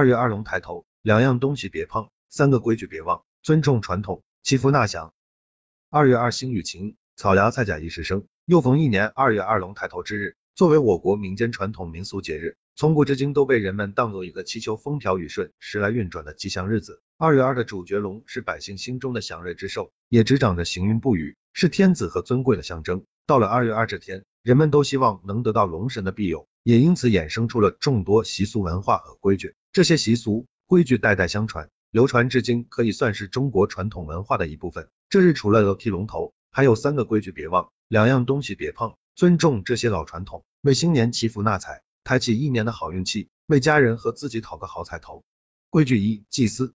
二月二龙抬头，两样东西别碰，三个规矩别忘，尊重传统，祈福纳祥。二月二星雨晴，草芽菜甲一时生，又逢一年二月二龙抬头之日。作为我国民间传统民俗节日，从古至今都被人们当做一个祈求风调雨顺、时来运转的吉祥日子。二月二的主角龙是百姓心中的祥瑞之兽，也执掌着行云布雨，是天子和尊贵的象征。到了二月二这天，人们都希望能得到龙神的庇佑，也因此衍生出了众多习俗文化和规矩。这些习俗规矩代代相传，流传至今，可以算是中国传统文化的一部分。这日除了要剃龙头，还有三个规矩别忘，两样东西别碰。尊重这些老传统，为新年祈福纳财，开启一年的好运气，为家人和自己讨个好彩头。规矩一：祭祀。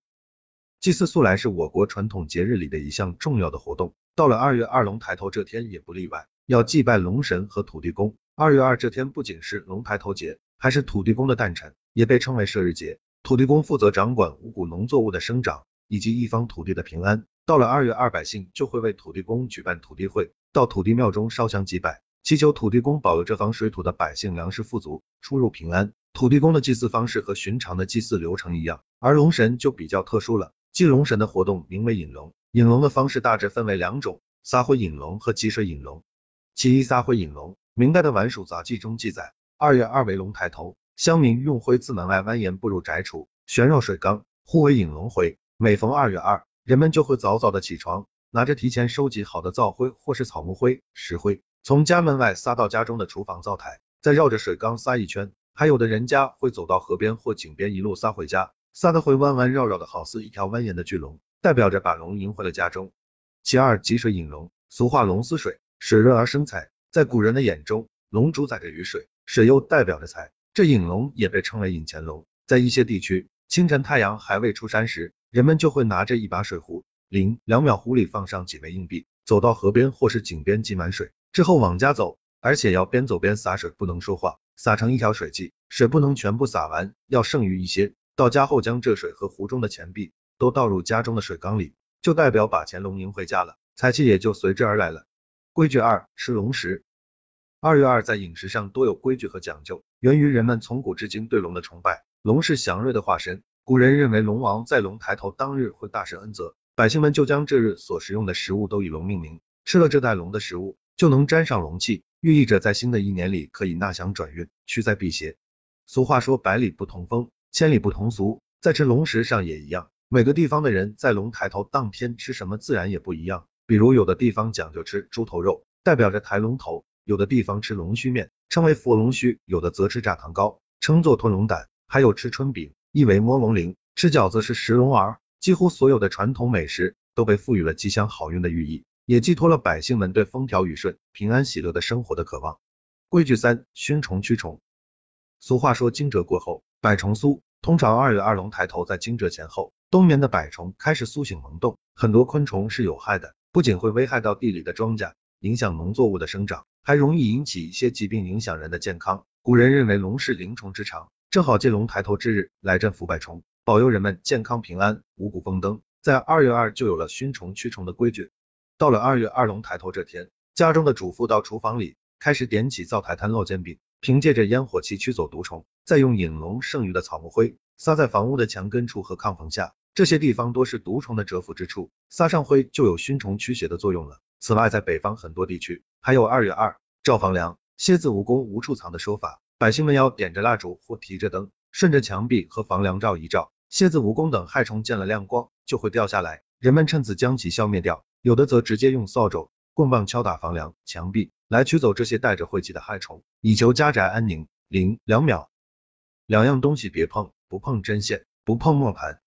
祭祀素来是我国传统节日里的一项重要的活动，到了二月二龙抬头这天也不例外，要祭拜龙神和土地公。二月二这天不仅是龙抬头节，还是土地公的诞辰，也被称为社日节。土地公负责掌管五谷农作物的生长以及一方土地的平安。到了二月二，百姓就会为土地公举办土地会，到土地庙中烧香祭拜。祈求土地公保佑这方水土的百姓粮食富足，出入平安。土地公的祭祀方式和寻常的祭祀流程一样，而龙神就比较特殊了。祭龙神的活动名为引龙，引龙的方式大致分为两种：撒灰引龙和积水引龙。其一，撒灰引龙。明代的《晚蜀杂记》中记载，二月二为龙抬头，乡民用灰自门外蜿蜒步入宅处，旋绕水缸，互为引龙回。每逢二月二，人们就会早早的起床，拿着提前收集好的灶灰或是草木灰、石灰。从家门外撒到家中的厨房灶台，再绕着水缸撒一圈，还有的人家会走到河边或井边一路撒回家，撒的会弯弯绕绕的，好似一条蜿蜒的巨龙，代表着把龙迎回了家中。其二，汲水引龙，俗话龙似水，水润而生财，在古人的眼中，龙主宰着雨水，水又代表着财，这引龙也被称为引钱龙。在一些地区，清晨太阳还未出山时，人们就会拿着一把水壶，零两秒壶里放上几枚硬币，走到河边或是井边积满水。之后往家走，而且要边走边洒水，不能说话，洒成一条水迹，水不能全部洒完，要剩余一些。到家后将这水和壶中的钱币都倒入家中的水缸里，就代表把钱龙迎回家了，财气也就随之而来了。规矩二：吃龙食。二月二在饮食上多有规矩和讲究，源于人们从古至今对龙的崇拜。龙是祥瑞的化身，古人认为龙王在龙抬头当日会大施恩泽，百姓们就将这日所食用的食物都以龙命名，吃了这带龙的食物。就能沾上龙气，寓意着在新的一年里可以纳祥转运，驱灾辟邪。俗话说百里不同风，千里不同俗，在吃龙食上也一样。每个地方的人在龙抬头当天吃什么自然也不一样。比如有的地方讲究吃猪头肉，代表着抬龙头；有的地方吃龙须面，称为佛龙须；有的则吃炸糖糕，称作吞龙胆；还有吃春饼，意为摸龙鳞；吃饺子是食龙儿。几乎所有的传统美食都被赋予了吉祥好运的寓意。也寄托了百姓们对风调雨顺、平安喜乐的生活的渴望。规矩三：熏虫驱虫。俗话说惊蛰过后，百虫苏。通常二月二龙抬头在惊蛰前后，冬眠的百虫开始苏醒萌动。很多昆虫是有害的，不仅会危害到地里的庄稼，影响农作物的生长，还容易引起一些疾病，影响人的健康。古人认为龙是灵虫之长，正好借龙抬头之日来镇伏百虫，保佑人们健康平安、五谷丰登。在二月二就有了熏虫驱虫的规矩。到了二月二龙抬头这天，家中的主妇到厨房里开始点起灶台摊烙煎饼，凭借着烟火气驱走毒虫，再用引龙剩余的草木灰撒在房屋的墙根处和炕棚下，这些地方多是毒虫的蛰伏之处，撒上灰就有熏虫驱邪的作用了。此外，在北方很多地区还有二月二照房梁，蝎子蜈蚣无处藏的说法，百姓们要点着蜡烛或提着灯，顺着墙壁和房梁照一照，蝎子蜈蚣等害虫见了亮光就会掉下来，人们趁此将其消灭掉。有的则直接用扫帚、棍棒敲打房梁、墙壁，来驱走这些带着晦气的害虫，以求家宅安宁。零两秒，两样东西别碰，不碰针线，不碰磨盘。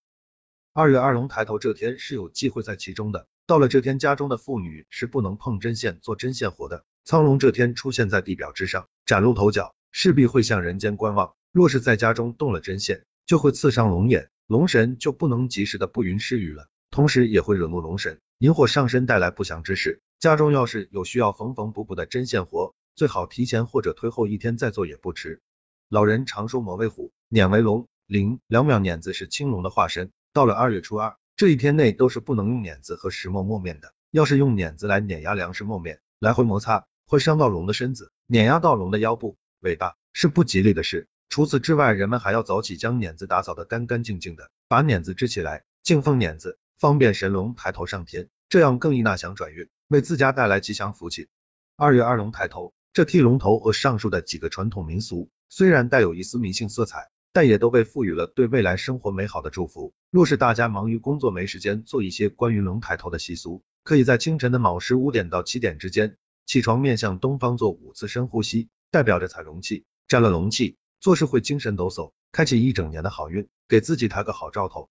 二月二龙抬头这天是有忌讳在其中的，到了这天，家中的妇女是不能碰针线做针线活的。苍龙这天出现在地表之上，崭露头角，势必会向人间观望。若是在家中动了针线，就会刺伤龙眼，龙神就不能及时的布云施雨了，同时也会惹怒龙神。引火上身带来不祥之事，家中要是有需要缝缝补补的针线活，最好提前或者推后一天再做也不迟。老人常说磨为虎，碾为龙，零两秒碾子是青龙的化身。到了二月初二这一天内都是不能用碾子和石磨磨面的，要是用碾子来碾压粮食磨面，来回摩擦会伤到龙的身子，碾压到龙的腰部、尾巴是不吉利的事。除此之外，人们还要早起将碾子打扫得干干净净的，把碾子支起来，敬奉碾子，方便神龙抬头上天，这样更易纳祥转运，为自家带来吉祥福气。二月二龙抬头，这剃龙头和上述的几个传统民俗，虽然带有一丝迷信色彩，但也都被赋予了对未来生活美好的祝福。若是大家忙于工作没时间做一些关于龙抬头的习俗，可以在清晨的卯时五点到七点之间，起床面向东方做五次深呼吸，代表着采龙气，沾了龙气。做事会精神抖擞，开启一整年的好运，给自己抬个好兆头。